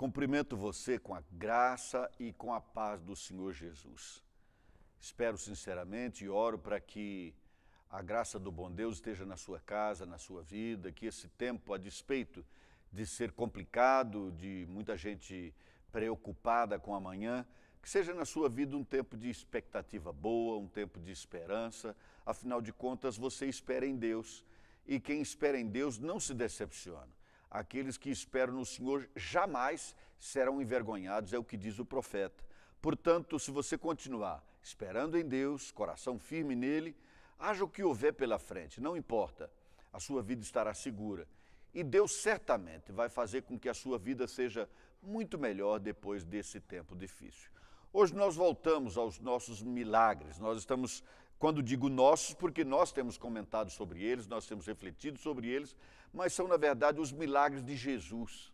Cumprimento você com a graça e com a paz do Senhor Jesus. Espero sinceramente e oro para que a graça do bom Deus esteja na sua casa, na sua vida, que esse tempo, a despeito de ser complicado, de muita gente preocupada com amanhã, que seja na sua vida um tempo de expectativa boa, um tempo de esperança. Afinal de contas, você espera em Deus e quem espera em Deus não se decepciona. Aqueles que esperam no Senhor jamais serão envergonhados, é o que diz o profeta. Portanto, se você continuar esperando em Deus, coração firme nele, haja o que houver pela frente, não importa, a sua vida estará segura. E Deus certamente vai fazer com que a sua vida seja muito melhor depois desse tempo difícil. Hoje nós voltamos aos nossos milagres. Nós estamos, quando digo nossos, porque nós temos comentado sobre eles, nós temos refletido sobre eles, mas são, na verdade, os milagres de Jesus.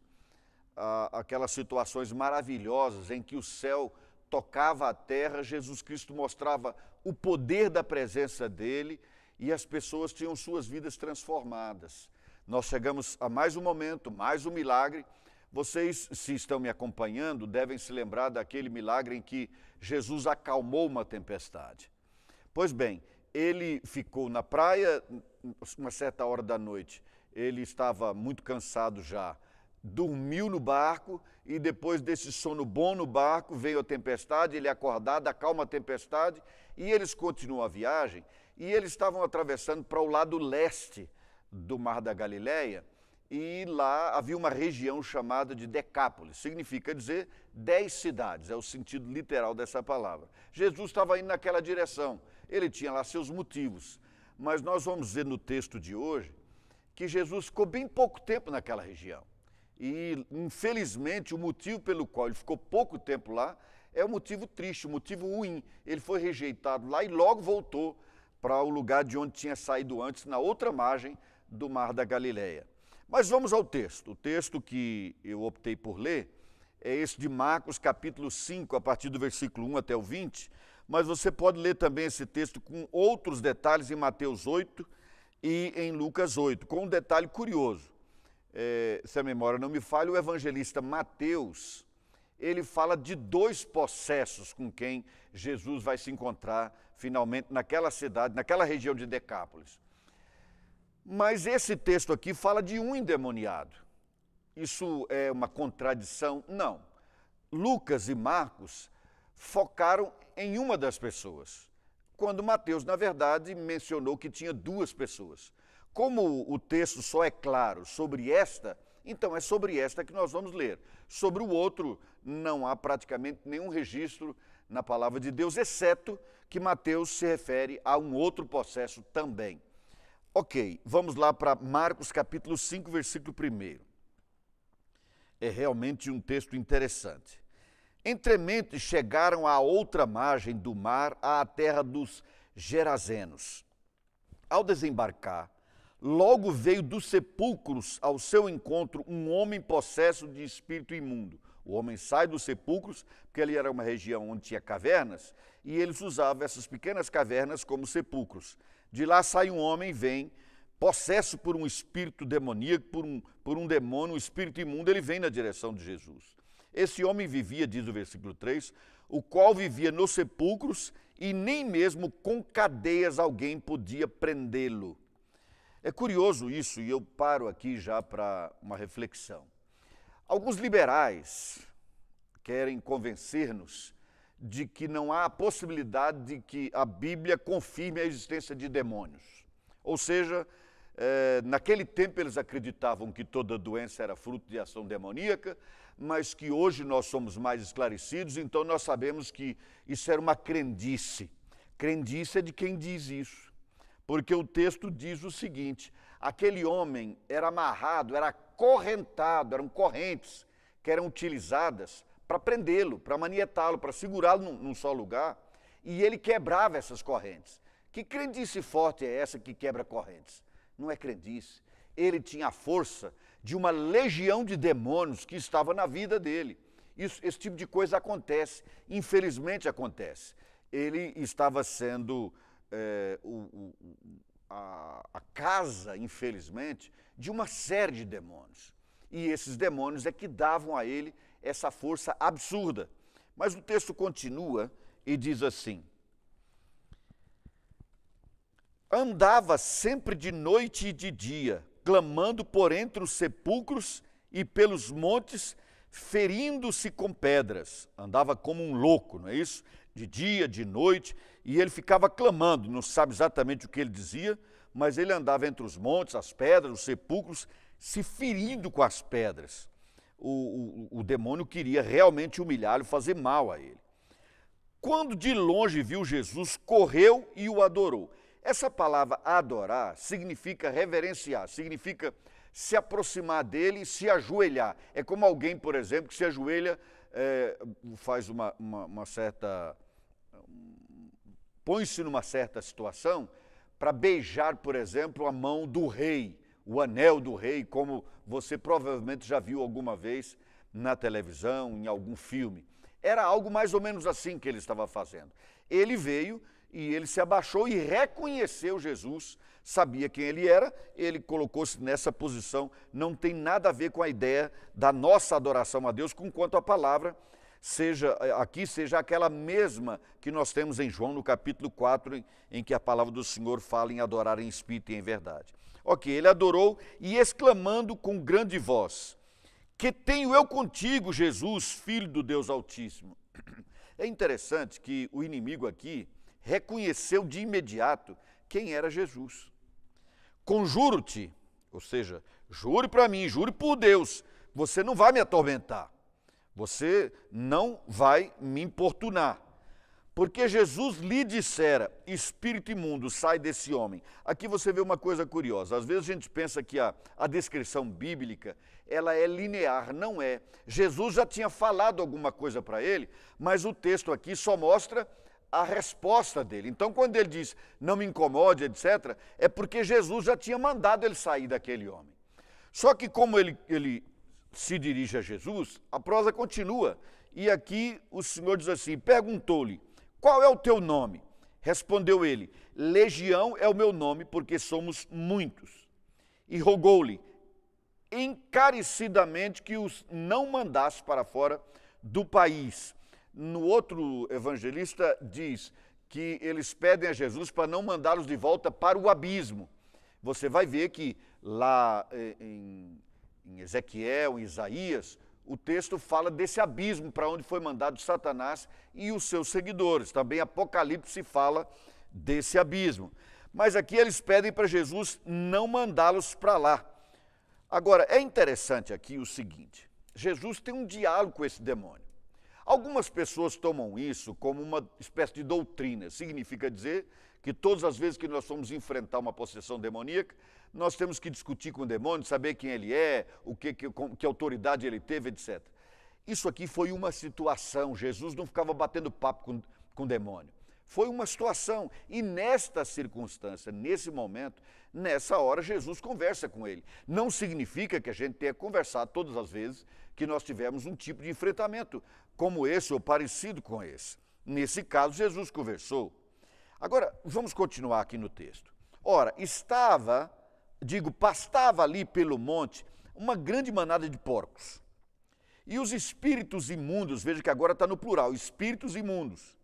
Ah, aquelas situações maravilhosas em que o céu tocava a terra, Jesus Cristo mostrava o poder da presença dele e as pessoas tinham suas vidas transformadas. Nós chegamos a mais um momento, mais um milagre. Vocês, se estão me acompanhando, devem se lembrar daquele milagre em que Jesus acalmou uma tempestade. Pois bem, ele ficou na praia uma certa hora da noite. Ele estava muito cansado já, dormiu no barco e depois desse sono bom no barco veio a tempestade, ele acordado, acalma a tempestade e eles continuam a viagem e eles estavam atravessando para o lado leste do Mar da Galileia e lá havia uma região chamada de Decápolis, significa dizer dez cidades, é o sentido literal dessa palavra. Jesus estava indo naquela direção, ele tinha lá seus motivos, mas nós vamos ver no texto de hoje que Jesus ficou bem pouco tempo naquela região. E, infelizmente, o motivo pelo qual ele ficou pouco tempo lá é um motivo triste, um motivo ruim. Ele foi rejeitado lá e logo voltou para o lugar de onde tinha saído antes, na outra margem do Mar da Galileia. Mas vamos ao texto. O texto que eu optei por ler é esse de Marcos, capítulo 5, a partir do versículo 1 até o 20. Mas você pode ler também esse texto com outros detalhes em Mateus 8 e em Lucas 8, com um detalhe curioso. É, se a memória não me falha, o evangelista Mateus, ele fala de dois possessos com quem Jesus vai se encontrar finalmente naquela cidade, naquela região de Decápolis. Mas esse texto aqui fala de um endemoniado. Isso é uma contradição? Não. Lucas e Marcos focaram em uma das pessoas quando Mateus, na verdade, mencionou que tinha duas pessoas. Como o texto só é claro sobre esta, então é sobre esta que nós vamos ler. Sobre o outro, não há praticamente nenhum registro na palavra de Deus, exceto que Mateus se refere a um outro processo também. Ok, vamos lá para Marcos capítulo 5, versículo 1. É realmente um texto interessante. Entremente chegaram à outra margem do mar, à terra dos Gerazenos. Ao desembarcar, logo veio dos sepulcros ao seu encontro um homem possesso de espírito imundo. O homem sai dos sepulcros, porque ali era uma região onde tinha cavernas, e eles usavam essas pequenas cavernas como sepulcros. De lá sai um homem, vem, possesso por um espírito demoníaco, por um, por um demônio, um espírito imundo, ele vem na direção de Jesus. Esse homem vivia, diz o versículo 3, o qual vivia nos sepulcros e nem mesmo com cadeias alguém podia prendê-lo. É curioso isso e eu paro aqui já para uma reflexão. Alguns liberais querem convencer-nos de que não há possibilidade de que a Bíblia confirme a existência de demônios. Ou seja, é, naquele tempo eles acreditavam que toda doença era fruto de ação demoníaca, mas que hoje nós somos mais esclarecidos, então nós sabemos que isso era uma crendice. Crendice é de quem diz isso, porque o texto diz o seguinte: aquele homem era amarrado, era correntado, eram correntes que eram utilizadas para prendê-lo, para manietá-lo, para segurá-lo num, num só lugar, e ele quebrava essas correntes. Que crendice forte é essa que quebra correntes? Não é crendice. Ele tinha a força de uma legião de demônios que estava na vida dele. Isso, esse tipo de coisa acontece, infelizmente acontece. Ele estava sendo é, o, o, a, a casa, infelizmente, de uma série de demônios. E esses demônios é que davam a ele essa força absurda. Mas o texto continua e diz assim: Andava sempre de noite e de dia, clamando por entre os sepulcros e pelos montes, ferindo-se com pedras. Andava como um louco, não é isso? De dia, de noite, e ele ficava clamando, não sabe exatamente o que ele dizia, mas ele andava entre os montes, as pedras, os sepulcros, se ferindo com as pedras. O, o, o demônio queria realmente humilhá-lo, fazer mal a ele. Quando de longe viu Jesus, correu e o adorou. Essa palavra adorar significa reverenciar, significa se aproximar dele e se ajoelhar. É como alguém, por exemplo, que se ajoelha, é, faz uma, uma, uma certa. põe-se numa certa situação para beijar, por exemplo, a mão do rei, o anel do rei, como você provavelmente já viu alguma vez na televisão, em algum filme. Era algo mais ou menos assim que ele estava fazendo. Ele veio e ele se abaixou e reconheceu Jesus, sabia quem ele era, ele colocou-se nessa posição. Não tem nada a ver com a ideia da nossa adoração a Deus, com quanto a palavra seja aqui seja aquela mesma que nós temos em João no capítulo 4, em, em que a palavra do Senhor fala em adorar em espírito e em verdade. Ok, ele adorou e exclamando com grande voz: Que tenho eu contigo, Jesus, filho do Deus Altíssimo. É interessante que o inimigo aqui reconheceu de imediato quem era Jesus. Conjuro-te, ou seja, jure para mim, jure por Deus, você não vai me atormentar, você não vai me importunar. Porque Jesus lhe dissera: Espírito imundo, sai desse homem. Aqui você vê uma coisa curiosa. Às vezes a gente pensa que a, a descrição bíblica ela é linear. Não é. Jesus já tinha falado alguma coisa para ele, mas o texto aqui só mostra a resposta dele. Então, quando ele diz não me incomode, etc., é porque Jesus já tinha mandado ele sair daquele homem. Só que, como ele, ele se dirige a Jesus, a prosa continua. E aqui o Senhor diz assim: perguntou-lhe, qual é o teu nome? Respondeu ele: Legião é o meu nome, porque somos muitos. E rogou-lhe encarecidamente que os não mandasse para fora do país. No outro evangelista diz que eles pedem a Jesus para não mandá-los de volta para o abismo. Você vai ver que lá eh, em, em Ezequiel, em Isaías, o texto fala desse abismo para onde foi mandado Satanás e os seus seguidores. Também Apocalipse fala desse abismo. Mas aqui eles pedem para Jesus não mandá-los para lá. Agora, é interessante aqui o seguinte: Jesus tem um diálogo com esse demônio. Algumas pessoas tomam isso como uma espécie de doutrina. Significa dizer que todas as vezes que nós formos enfrentar uma possessão demoníaca, nós temos que discutir com o demônio, saber quem ele é, o que, que, que autoridade ele teve, etc. Isso aqui foi uma situação. Jesus não ficava batendo papo com, com o demônio. Foi uma situação. E nesta circunstância, nesse momento, nessa hora, Jesus conversa com ele. Não significa que a gente tenha conversado todas as vezes que nós tivemos um tipo de enfrentamento como esse ou parecido com esse. Nesse caso, Jesus conversou. Agora, vamos continuar aqui no texto. Ora, estava, digo, pastava ali pelo monte uma grande manada de porcos. E os espíritos imundos, veja que agora está no plural, espíritos imundos,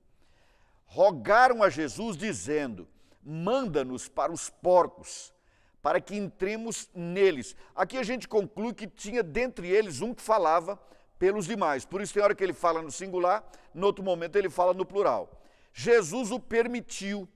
rogaram a Jesus, dizendo: Manda-nos para os porcos, para que entremos neles. Aqui a gente conclui que tinha dentre eles um que falava pelos demais. Por isso, tem hora que ele fala no singular, no outro momento ele fala no plural. Jesus o permitiu.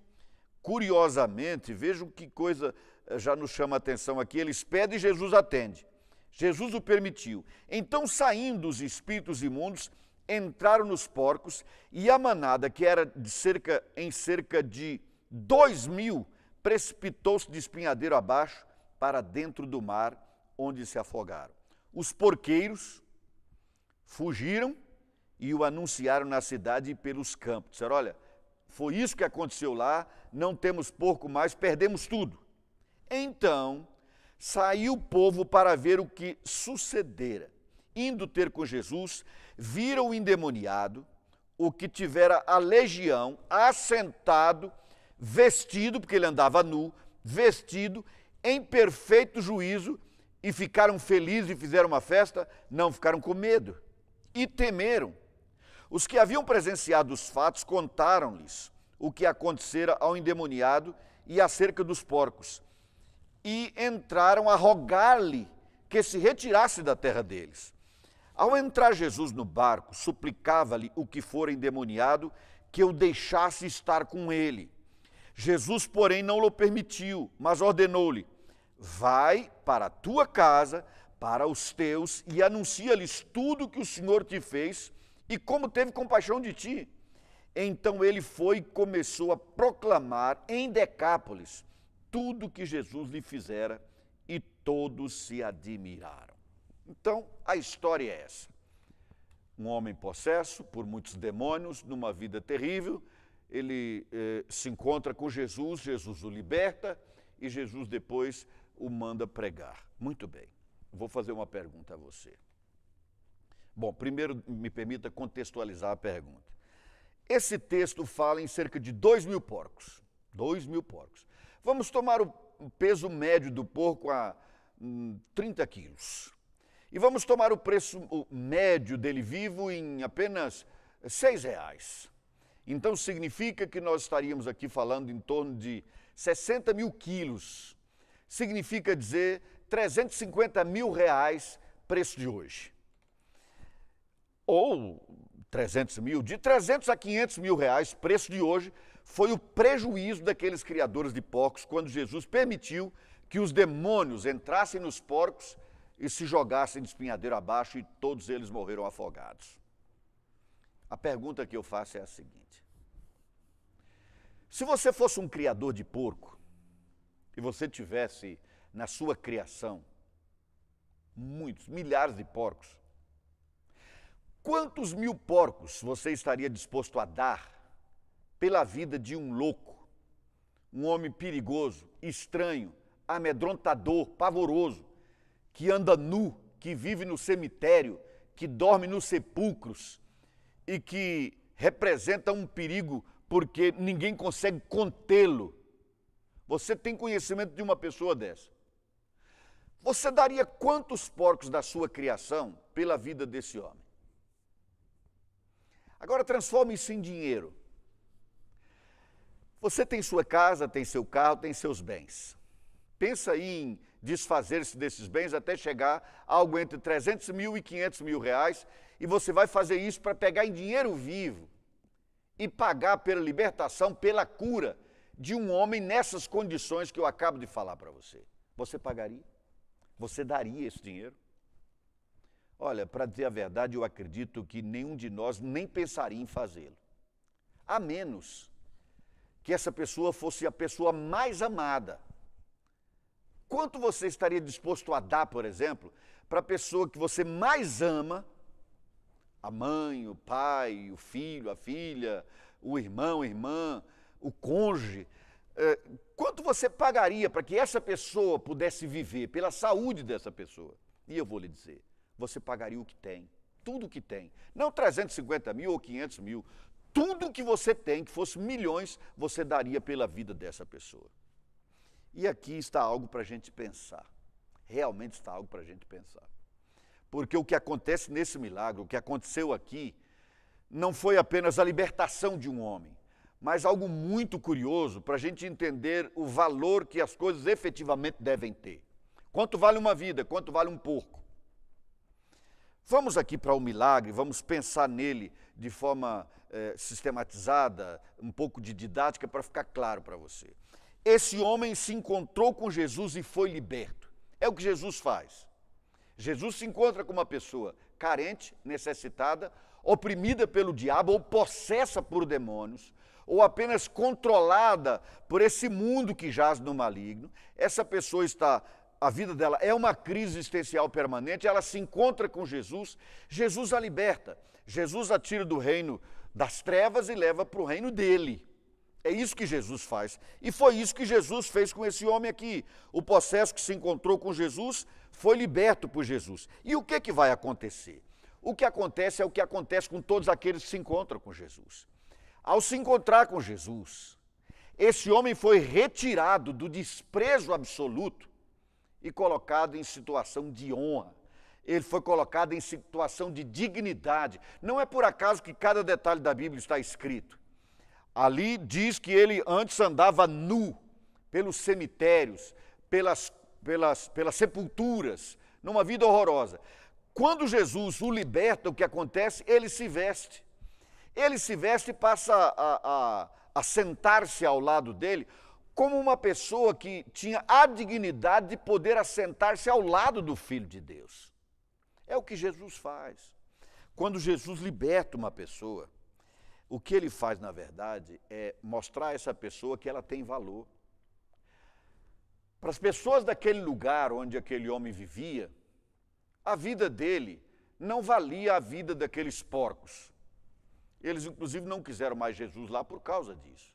Curiosamente, vejam que coisa eh, já nos chama a atenção aqui: eles pedem e Jesus atende. Jesus o permitiu. Então, saindo os espíritos imundos, entraram nos porcos e a manada, que era de cerca, em cerca de dois mil, precipitou-se de espinhadeiro abaixo para dentro do mar, onde se afogaram. Os porqueiros, fugiram e o anunciaram na cidade e pelos campos. Disseram: olha, foi isso que aconteceu lá, não temos porco mais, perdemos tudo. Então saiu o povo para ver o que sucedera. Indo ter com Jesus, viram o endemoniado, o que tivera a legião, assentado, vestido, porque ele andava nu, vestido, em perfeito juízo, e ficaram felizes e fizeram uma festa? Não, ficaram com medo. E temeram. Os que haviam presenciado os fatos contaram-lhes o que acontecera ao endemoniado e acerca dos porcos, e entraram a rogar-lhe que se retirasse da terra deles. Ao entrar Jesus no barco, suplicava-lhe o que fora endemoniado que o deixasse estar com ele. Jesus, porém, não o permitiu, mas ordenou-lhe: Vai para a tua casa, para os teus, e anuncia-lhes tudo que o Senhor te fez e como teve compaixão de ti. Então ele foi e começou a proclamar em Decápolis tudo que Jesus lhe fizera e todos se admiraram. Então, a história é essa. Um homem possesso por muitos demônios, numa vida terrível, ele eh, se encontra com Jesus, Jesus o liberta e Jesus depois o manda pregar. Muito bem, vou fazer uma pergunta a você. Bom, primeiro me permita contextualizar a pergunta. Esse texto fala em cerca de 2 mil porcos. 2 mil porcos. Vamos tomar o peso médio do porco a hum, 30 quilos. E vamos tomar o preço médio dele vivo em apenas 6 reais. Então significa que nós estaríamos aqui falando em torno de 60 mil quilos. Significa dizer 350 mil reais preço de hoje ou 300 mil, de 300 a 500 mil reais, preço de hoje, foi o prejuízo daqueles criadores de porcos quando Jesus permitiu que os demônios entrassem nos porcos e se jogassem de espinhadeiro abaixo e todos eles morreram afogados. A pergunta que eu faço é a seguinte: se você fosse um criador de porco e você tivesse na sua criação muitos, milhares de porcos, Quantos mil porcos você estaria disposto a dar pela vida de um louco, um homem perigoso, estranho, amedrontador, pavoroso, que anda nu, que vive no cemitério, que dorme nos sepulcros e que representa um perigo porque ninguém consegue contê-lo? Você tem conhecimento de uma pessoa dessa? Você daria quantos porcos da sua criação pela vida desse homem? Agora transforme isso em dinheiro. Você tem sua casa, tem seu carro, tem seus bens. Pensa em desfazer-se desses bens até chegar a algo entre 300 mil e 500 mil reais, e você vai fazer isso para pegar em dinheiro vivo e pagar pela libertação, pela cura de um homem nessas condições que eu acabo de falar para você. Você pagaria? Você daria esse dinheiro? Olha, para dizer a verdade, eu acredito que nenhum de nós nem pensaria em fazê-lo. A menos que essa pessoa fosse a pessoa mais amada. Quanto você estaria disposto a dar, por exemplo, para a pessoa que você mais ama, a mãe, o pai, o filho, a filha, o irmão, a irmã, o cônjuge? Eh, quanto você pagaria para que essa pessoa pudesse viver, pela saúde dessa pessoa? E eu vou lhe dizer, você pagaria o que tem, tudo o que tem. Não 350 mil ou 500 mil, tudo que você tem, que fosse milhões, você daria pela vida dessa pessoa. E aqui está algo para a gente pensar. Realmente está algo para a gente pensar. Porque o que acontece nesse milagre, o que aconteceu aqui, não foi apenas a libertação de um homem, mas algo muito curioso para a gente entender o valor que as coisas efetivamente devem ter. Quanto vale uma vida? Quanto vale um porco? Vamos aqui para o milagre, vamos pensar nele de forma eh, sistematizada, um pouco de didática para ficar claro para você. Esse homem se encontrou com Jesus e foi liberto. É o que Jesus faz. Jesus se encontra com uma pessoa carente, necessitada, oprimida pelo diabo ou possessa por demônios, ou apenas controlada por esse mundo que jaz no maligno. Essa pessoa está a vida dela é uma crise existencial permanente, ela se encontra com Jesus, Jesus a liberta, Jesus a tira do reino das trevas e leva para o reino dele. É isso que Jesus faz. E foi isso que Jesus fez com esse homem aqui. O processo que se encontrou com Jesus foi liberto por Jesus. E o que, que vai acontecer? O que acontece é o que acontece com todos aqueles que se encontram com Jesus. Ao se encontrar com Jesus, esse homem foi retirado do desprezo absoluto e colocado em situação de honra. ele foi colocado em situação de dignidade. Não é por acaso que cada detalhe da Bíblia está escrito. Ali diz que ele antes andava nu pelos cemitérios, pelas, pelas, pelas sepulturas, numa vida horrorosa. Quando Jesus o liberta, o que acontece? Ele se veste. Ele se veste e passa a, a, a sentar-se ao lado dele, como uma pessoa que tinha a dignidade de poder assentar-se ao lado do Filho de Deus. É o que Jesus faz. Quando Jesus liberta uma pessoa, o que ele faz, na verdade, é mostrar a essa pessoa que ela tem valor. Para as pessoas daquele lugar onde aquele homem vivia, a vida dele não valia a vida daqueles porcos. Eles, inclusive, não quiseram mais Jesus lá por causa disso.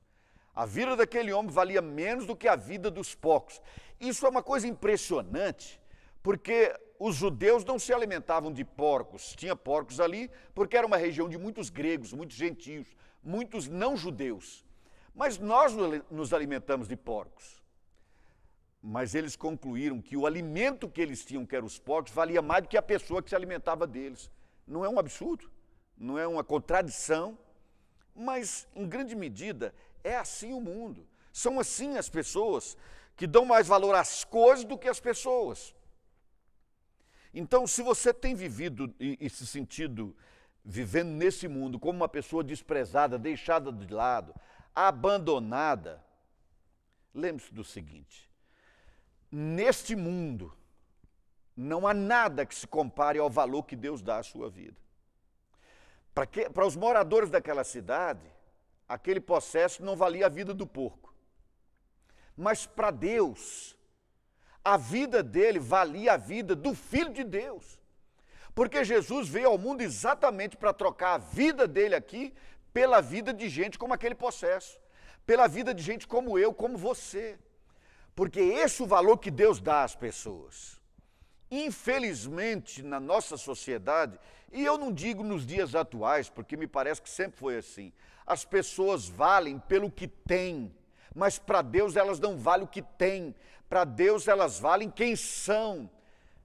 A vida daquele homem valia menos do que a vida dos porcos. Isso é uma coisa impressionante, porque os judeus não se alimentavam de porcos. Tinha porcos ali porque era uma região de muitos gregos, muitos gentios, muitos não judeus. Mas nós nos alimentamos de porcos. Mas eles concluíram que o alimento que eles tinham, que eram os porcos, valia mais do que a pessoa que se alimentava deles. Não é um absurdo? Não é uma contradição? Mas, em grande medida, é assim o mundo. São assim as pessoas que dão mais valor às coisas do que às pessoas. Então, se você tem vivido e, se sentido vivendo nesse mundo como uma pessoa desprezada, deixada de lado, abandonada, lembre-se do seguinte: neste mundo não há nada que se compare ao valor que Deus dá à sua vida. Para, que, para os moradores daquela cidade, aquele processo não valia a vida do porco. Mas para Deus, a vida dele valia a vida do Filho de Deus. Porque Jesus veio ao mundo exatamente para trocar a vida dele aqui pela vida de gente como aquele processo, pela vida de gente como eu, como você. Porque esse é o valor que Deus dá às pessoas. Infelizmente, na nossa sociedade, e eu não digo nos dias atuais, porque me parece que sempre foi assim, as pessoas valem pelo que têm, mas para Deus elas não valem o que têm, para Deus elas valem quem são.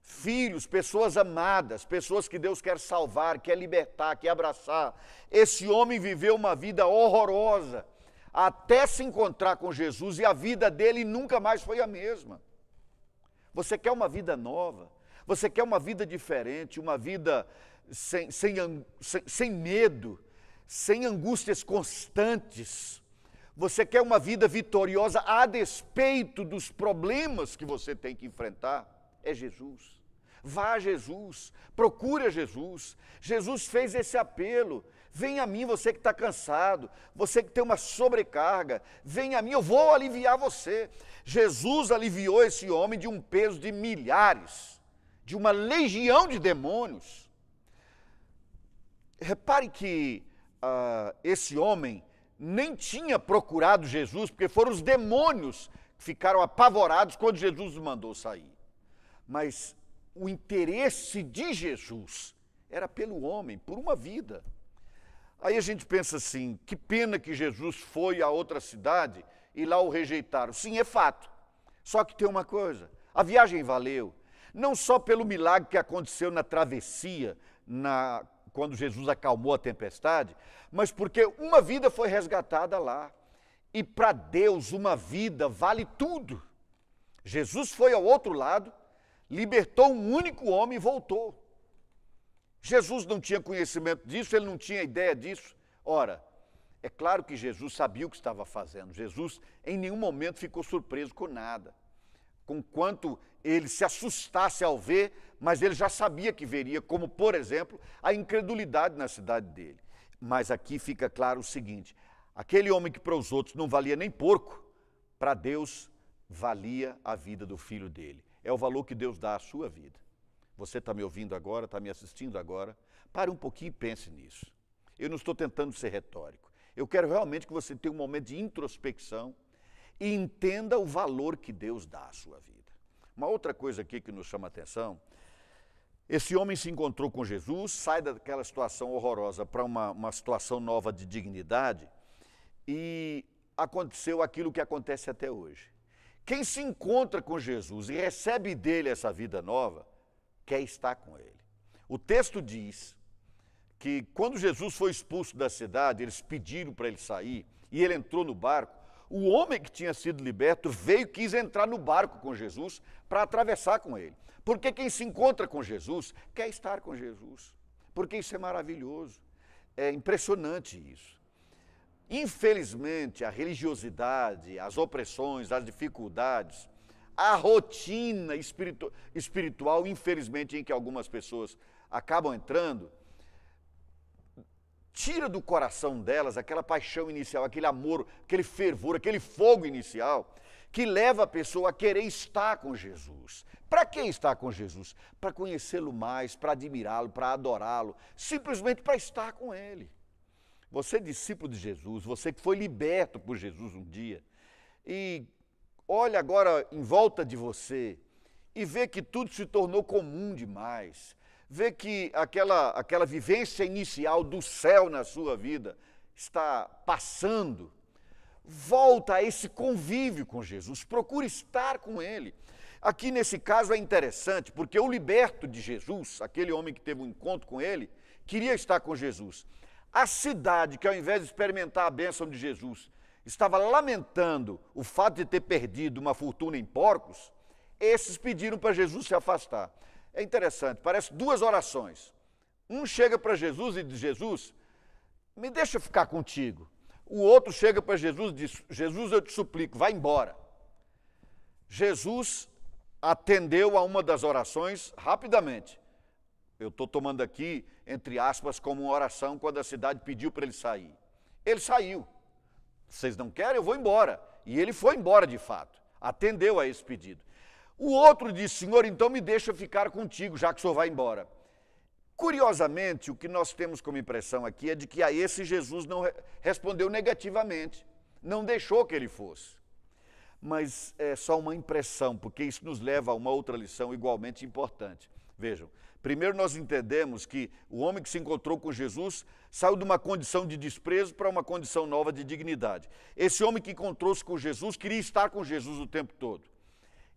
Filhos, pessoas amadas, pessoas que Deus quer salvar, quer libertar, quer abraçar. Esse homem viveu uma vida horrorosa até se encontrar com Jesus e a vida dele nunca mais foi a mesma. Você quer uma vida nova? Você quer uma vida diferente, uma vida sem, sem, sem, sem medo, sem angústias constantes. Você quer uma vida vitoriosa a despeito dos problemas que você tem que enfrentar? É Jesus. Vá a Jesus, procure a Jesus. Jesus fez esse apelo. Venha a mim, você que está cansado, você que tem uma sobrecarga, venha a mim, eu vou aliviar você. Jesus aliviou esse homem de um peso de milhares, de uma legião de demônios. Repare que uh, esse homem nem tinha procurado Jesus, porque foram os demônios que ficaram apavorados quando Jesus os mandou sair. Mas o interesse de Jesus era pelo homem, por uma vida. Aí a gente pensa assim: que pena que Jesus foi a outra cidade e lá o rejeitaram. Sim, é fato. Só que tem uma coisa: a viagem valeu. Não só pelo milagre que aconteceu na travessia, na quando Jesus acalmou a tempestade, mas porque uma vida foi resgatada lá. E para Deus, uma vida vale tudo. Jesus foi ao outro lado, libertou um único homem e voltou. Jesus não tinha conhecimento disso, ele não tinha ideia disso. Ora, é claro que Jesus sabia o que estava fazendo. Jesus em nenhum momento ficou surpreso com nada. Com quanto ele se assustasse ao ver, mas ele já sabia que veria, como, por exemplo, a incredulidade na cidade dele. Mas aqui fica claro o seguinte: aquele homem que para os outros não valia nem porco, para Deus valia a vida do filho dele. É o valor que Deus dá à sua vida. Você está me ouvindo agora, está me assistindo agora. Pare um pouquinho e pense nisso. Eu não estou tentando ser retórico. Eu quero realmente que você tenha um momento de introspecção e entenda o valor que Deus dá à sua vida. Uma outra coisa aqui que nos chama a atenção: esse homem se encontrou com Jesus, sai daquela situação horrorosa para uma, uma situação nova de dignidade e aconteceu aquilo que acontece até hoje. Quem se encontra com Jesus e recebe dele essa vida nova, quer estar com ele. O texto diz que quando Jesus foi expulso da cidade, eles pediram para ele sair e ele entrou no barco. O homem que tinha sido liberto veio e quis entrar no barco com Jesus para atravessar com ele. Porque quem se encontra com Jesus quer estar com Jesus. Porque isso é maravilhoso. É impressionante isso. Infelizmente, a religiosidade, as opressões, as dificuldades, a rotina espiritu espiritual, infelizmente, em que algumas pessoas acabam entrando, tira do coração delas aquela paixão inicial, aquele amor, aquele fervor, aquele fogo inicial, que leva a pessoa a querer estar com Jesus. Para que estar com Jesus? Para conhecê-lo mais, para admirá-lo, para adorá-lo, simplesmente para estar com Ele. Você, discípulo de Jesus, você que foi liberto por Jesus um dia, e olha agora em volta de você e vê que tudo se tornou comum demais, vê que aquela, aquela vivência inicial do céu na sua vida está passando, volta a esse convívio com Jesus, procure estar com Ele. Aqui nesse caso é interessante, porque o liberto de Jesus, aquele homem que teve um encontro com ele, queria estar com Jesus. A cidade que, ao invés de experimentar a bênção de Jesus, estava lamentando o fato de ter perdido uma fortuna em porcos, esses pediram para Jesus se afastar. É interessante, parece duas orações. Um chega para Jesus e diz: Jesus, me deixa ficar contigo. O outro chega para Jesus e diz: Jesus, eu te suplico, vai embora. Jesus atendeu a uma das orações rapidamente. Eu estou tomando aqui, entre aspas, como uma oração quando a cidade pediu para ele sair. Ele saiu. Vocês não querem? Eu vou embora. E ele foi embora de fato. Atendeu a esse pedido. O outro disse: Senhor, então me deixa ficar contigo, já que o senhor vai embora. Curiosamente, o que nós temos como impressão aqui é de que a esse Jesus não respondeu negativamente, não deixou que ele fosse. Mas é só uma impressão, porque isso nos leva a uma outra lição igualmente importante. Vejam, Primeiro, nós entendemos que o homem que se encontrou com Jesus saiu de uma condição de desprezo para uma condição nova de dignidade. Esse homem que encontrou-se com Jesus queria estar com Jesus o tempo todo.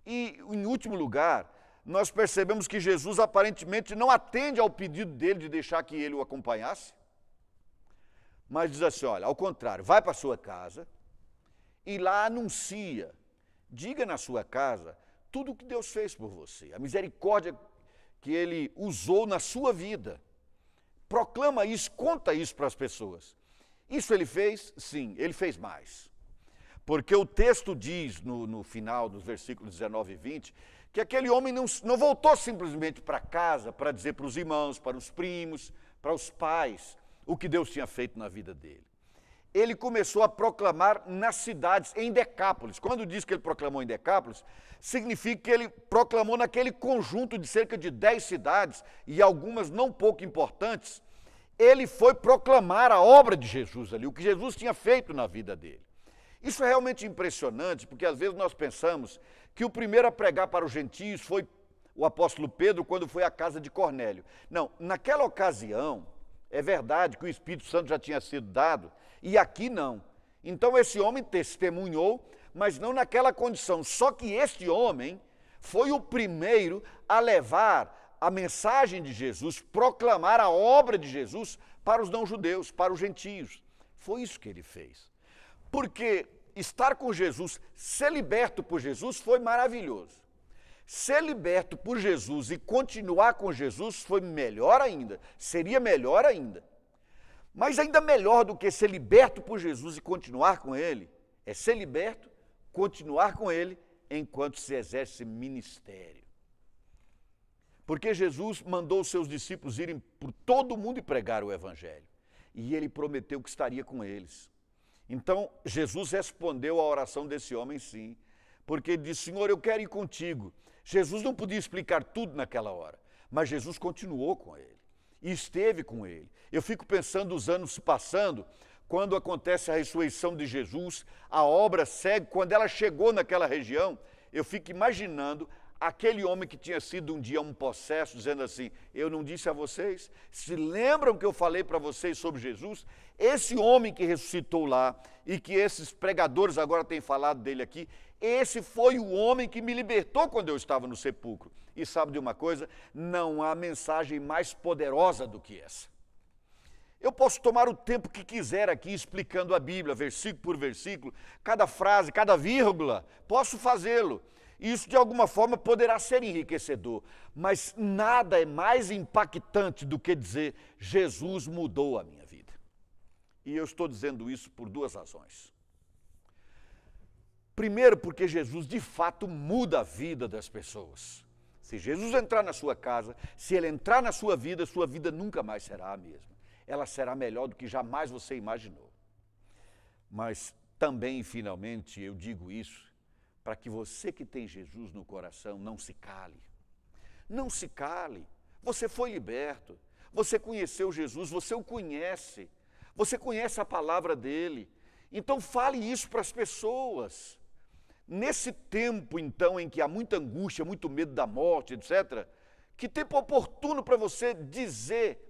E, em último lugar, nós percebemos que Jesus aparentemente não atende ao pedido dele de deixar que ele o acompanhasse, mas diz assim: olha, ao contrário, vai para a sua casa e lá anuncia, diga na sua casa tudo o que Deus fez por você, a misericórdia que ele usou na sua vida. Proclama isso, conta isso para as pessoas. Isso ele fez? Sim, ele fez mais. Porque o texto diz no, no final dos versículos 19 e 20 que aquele homem não, não voltou simplesmente para casa para dizer para os irmãos, para os primos, para os pais o que Deus tinha feito na vida dele ele começou a proclamar nas cidades, em Decápolis. Quando diz que ele proclamou em Decápolis, significa que ele proclamou naquele conjunto de cerca de dez cidades, e algumas não pouco importantes, ele foi proclamar a obra de Jesus ali, o que Jesus tinha feito na vida dele. Isso é realmente impressionante, porque às vezes nós pensamos que o primeiro a pregar para os gentios foi o apóstolo Pedro quando foi à casa de Cornélio. Não, naquela ocasião, é verdade que o Espírito Santo já tinha sido dado, e aqui não. Então esse homem testemunhou, mas não naquela condição. Só que este homem foi o primeiro a levar a mensagem de Jesus, proclamar a obra de Jesus para os não-judeus, para os gentios. Foi isso que ele fez. Porque estar com Jesus, ser liberto por Jesus foi maravilhoso. Ser liberto por Jesus e continuar com Jesus foi melhor ainda, seria melhor ainda. Mas ainda melhor do que ser liberto por Jesus e continuar com Ele, é ser liberto, continuar com Ele enquanto se exerce ministério. Porque Jesus mandou os seus discípulos irem por todo o mundo e pregar o Evangelho. E ele prometeu que estaria com eles. Então, Jesus respondeu à oração desse homem, sim. Porque ele disse: Senhor, eu quero ir contigo. Jesus não podia explicar tudo naquela hora, mas Jesus continuou com ele e esteve com ele. Eu fico pensando os anos passando, quando acontece a ressurreição de Jesus, a obra segue, quando ela chegou naquela região, eu fico imaginando aquele homem que tinha sido um dia um possesso, dizendo assim: Eu não disse a vocês? Se lembram que eu falei para vocês sobre Jesus? Esse homem que ressuscitou lá e que esses pregadores agora têm falado dele aqui, esse foi o homem que me libertou quando eu estava no sepulcro. E sabe de uma coisa? Não há mensagem mais poderosa do que essa. Eu posso tomar o tempo que quiser aqui explicando a Bíblia, versículo por versículo, cada frase, cada vírgula, posso fazê-lo. Isso de alguma forma poderá ser enriquecedor, mas nada é mais impactante do que dizer: Jesus mudou a minha vida. E eu estou dizendo isso por duas razões. Primeiro, porque Jesus de fato muda a vida das pessoas. Se Jesus entrar na sua casa, se ele entrar na sua vida, sua vida nunca mais será a mesma. Ela será melhor do que jamais você imaginou. Mas também, finalmente, eu digo isso para que você que tem Jesus no coração não se cale. Não se cale. Você foi liberto. Você conheceu Jesus, você o conhece. Você conhece a palavra dele. Então fale isso para as pessoas. Nesse tempo, então, em que há muita angústia, muito medo da morte, etc., que tempo oportuno para você dizer,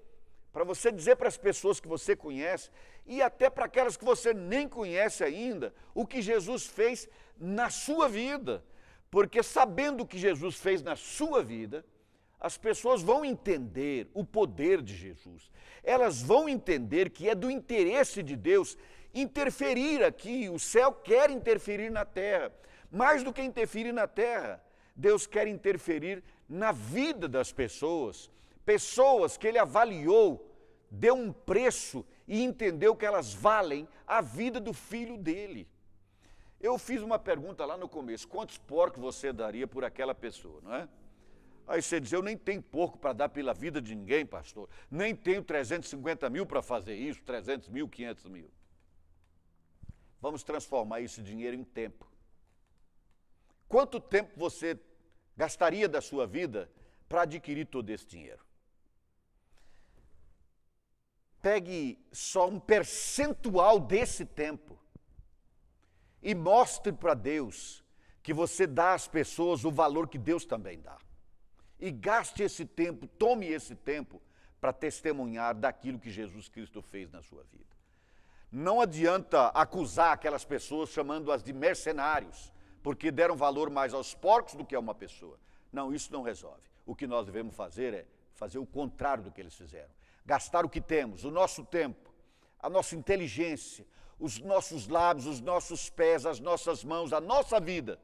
para você dizer para as pessoas que você conhece e até para aquelas que você nem conhece ainda, o que Jesus fez na sua vida. Porque sabendo o que Jesus fez na sua vida, as pessoas vão entender o poder de Jesus. Elas vão entender que é do interesse de Deus interferir aqui. O céu quer interferir na terra. Mais do que interferir na terra, Deus quer interferir na vida das pessoas. Pessoas que Ele avaliou, deu um preço e entendeu que elas valem a vida do filho dele. Eu fiz uma pergunta lá no começo: quantos porcos você daria por aquela pessoa, não é? Aí você diz: eu nem tenho porco para dar pela vida de ninguém, pastor. Nem tenho 350 mil para fazer isso, 300 mil, 500 mil. Vamos transformar esse dinheiro em tempo. Quanto tempo você gastaria da sua vida para adquirir todo esse dinheiro? Pegue só um percentual desse tempo e mostre para Deus que você dá às pessoas o valor que Deus também dá. E gaste esse tempo, tome esse tempo para testemunhar daquilo que Jesus Cristo fez na sua vida. Não adianta acusar aquelas pessoas chamando-as de mercenários, porque deram valor mais aos porcos do que a uma pessoa. Não, isso não resolve. O que nós devemos fazer é fazer o contrário do que eles fizeram. Gastar o que temos, o nosso tempo, a nossa inteligência, os nossos lábios, os nossos pés, as nossas mãos, a nossa vida,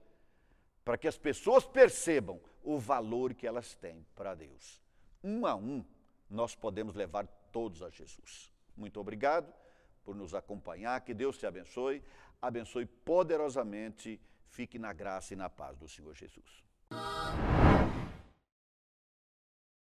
para que as pessoas percebam o valor que elas têm para Deus. Um a um, nós podemos levar todos a Jesus. Muito obrigado por nos acompanhar, que Deus te abençoe, abençoe poderosamente, fique na graça e na paz do Senhor Jesus.